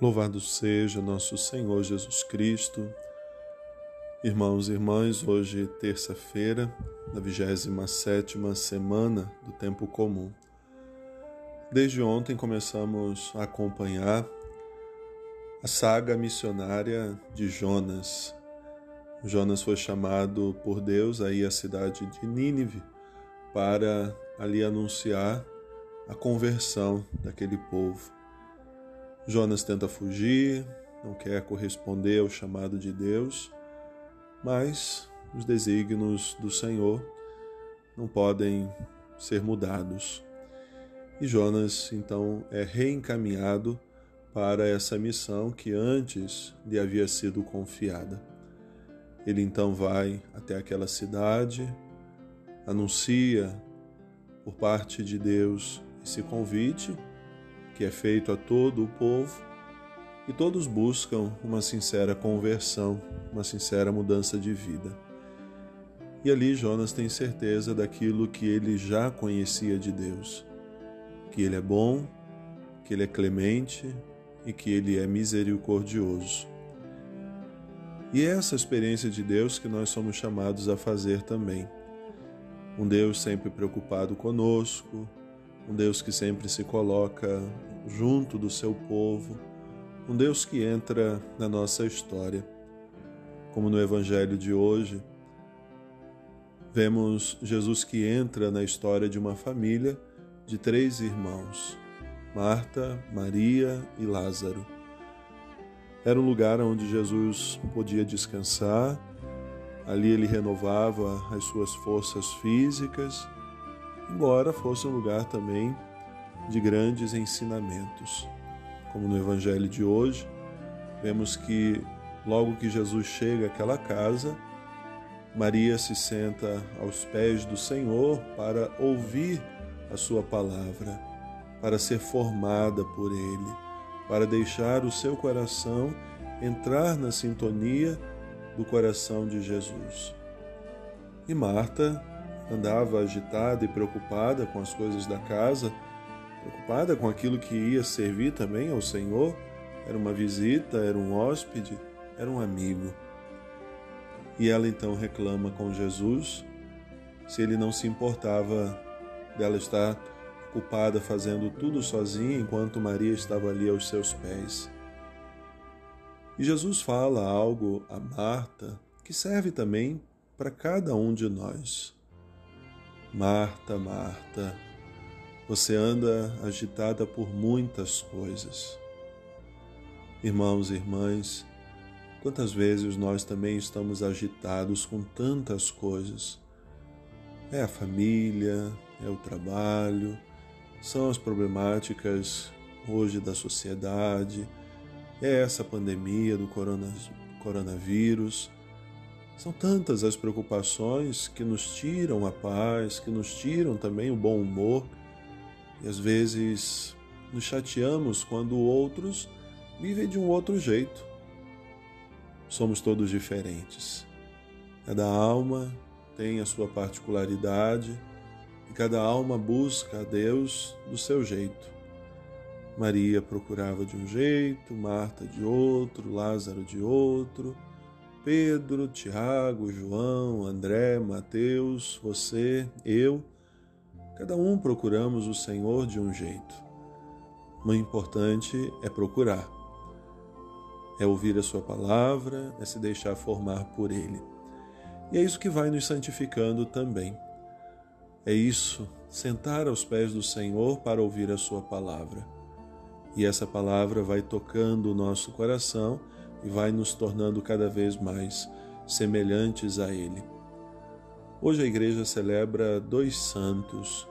Louvado seja nosso Senhor Jesus Cristo. Irmãos e irmãs, hoje terça-feira, da 27 semana do tempo comum. Desde ontem começamos a acompanhar a saga missionária de Jonas. Jonas foi chamado por Deus aí à cidade de Nínive para ali anunciar a conversão daquele povo. Jonas tenta fugir, não quer corresponder ao chamado de Deus, mas os desígnios do Senhor não podem ser mudados. E Jonas então é reencaminhado para essa missão que antes lhe havia sido confiada. Ele então vai até aquela cidade, anuncia por parte de Deus esse convite que é feito a todo o povo, e todos buscam uma sincera conversão, uma sincera mudança de vida. E ali Jonas tem certeza daquilo que ele já conhecia de Deus: que ele é bom, que ele é clemente e que ele é misericordioso. E é essa experiência de Deus que nós somos chamados a fazer também. Um Deus sempre preocupado conosco, um Deus que sempre se coloca junto do seu povo, um Deus que entra na nossa história. Como no Evangelho de hoje, vemos Jesus que entra na história de uma família de três irmãos: Marta, Maria e Lázaro. Era um lugar onde Jesus podia descansar, ali ele renovava as suas forças físicas embora fosse um lugar também de grandes ensinamentos. Como no Evangelho de hoje, vemos que logo que Jesus chega àquela casa, Maria se senta aos pés do Senhor para ouvir a sua palavra, para ser formada por Ele, para deixar o seu coração entrar na sintonia do coração de Jesus. E Marta andava agitada e preocupada com as coisas da casa, preocupada com aquilo que ia servir também ao Senhor. Era uma visita, era um hóspede, era um amigo. E ela então reclama com Jesus se ele não se importava dela estar ocupada fazendo tudo sozinha enquanto Maria estava ali aos seus pés. E Jesus fala algo a Marta que serve também para cada um de nós. Marta, Marta, você anda agitada por muitas coisas. Irmãos e irmãs, quantas vezes nós também estamos agitados com tantas coisas? É a família, é o trabalho, são as problemáticas hoje da sociedade, é essa pandemia do coronavírus são tantas as preocupações que nos tiram a paz, que nos tiram também o bom humor, e às vezes nos chateamos quando outros vivem de um outro jeito. Somos todos diferentes. Cada alma tem a sua particularidade e cada alma busca a Deus do seu jeito. Maria procurava de um jeito, Marta de outro, Lázaro de outro. Pedro, Tiago, João, André, Mateus, você, eu, cada um procuramos o Senhor de um jeito. O importante é procurar, é ouvir a Sua palavra, é se deixar formar por Ele. E é isso que vai nos santificando também. É isso, sentar aos pés do Senhor para ouvir a Sua palavra. E essa palavra vai tocando o nosso coração e vai nos tornando cada vez mais semelhantes a Ele. Hoje a igreja celebra dois santos.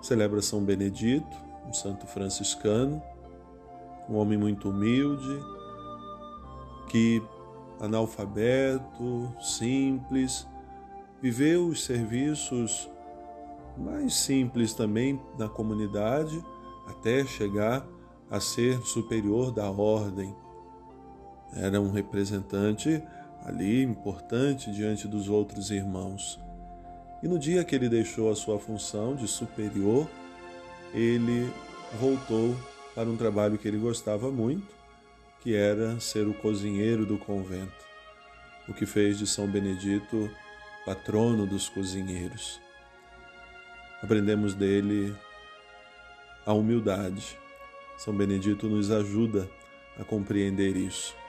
Celebra São Benedito, um santo franciscano, um homem muito humilde, que, analfabeto, simples, viveu os serviços mais simples também na comunidade até chegar a ser superior da ordem era um representante ali importante diante dos outros irmãos. E no dia que ele deixou a sua função de superior, ele voltou para um trabalho que ele gostava muito, que era ser o cozinheiro do convento, o que fez de São Benedito patrono dos cozinheiros. Aprendemos dele a humildade. São Benedito nos ajuda a compreender isso.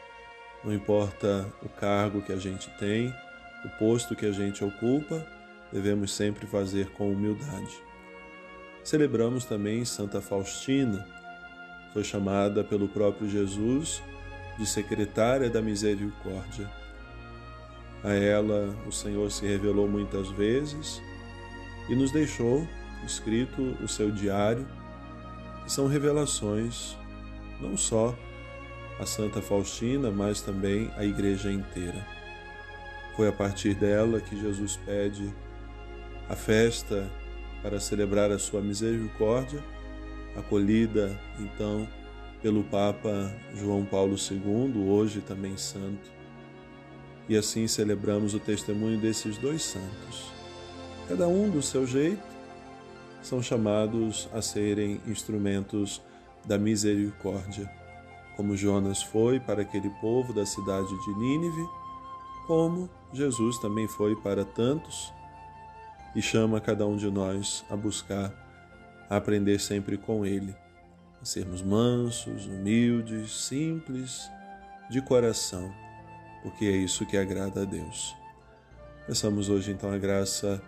Não importa o cargo que a gente tem, o posto que a gente ocupa, devemos sempre fazer com humildade. Celebramos também Santa Faustina, foi chamada pelo próprio Jesus de secretária da misericórdia. A ela o Senhor se revelou muitas vezes e nos deixou escrito o seu diário, que são revelações não só a Santa Faustina, mas também a igreja inteira. Foi a partir dela que Jesus pede a festa para celebrar a sua misericórdia, acolhida então pelo Papa João Paulo II, hoje também santo. E assim celebramos o testemunho desses dois santos. Cada um do seu jeito, são chamados a serem instrumentos da misericórdia, como Jonas foi para aquele povo da cidade de Nínive, como Jesus também foi para tantos e chama cada um de nós a buscar, a aprender sempre com Ele, a sermos mansos, humildes, simples, de coração, porque é isso que agrada a Deus. Peçamos hoje então a graça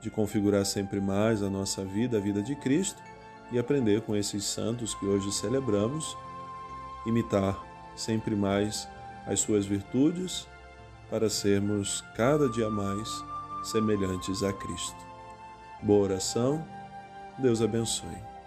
de configurar sempre mais a nossa vida, a vida de Cristo, e aprender com esses santos que hoje celebramos, imitar sempre mais as suas virtudes, para sermos cada dia mais semelhantes a Cristo. Boa oração, Deus abençoe.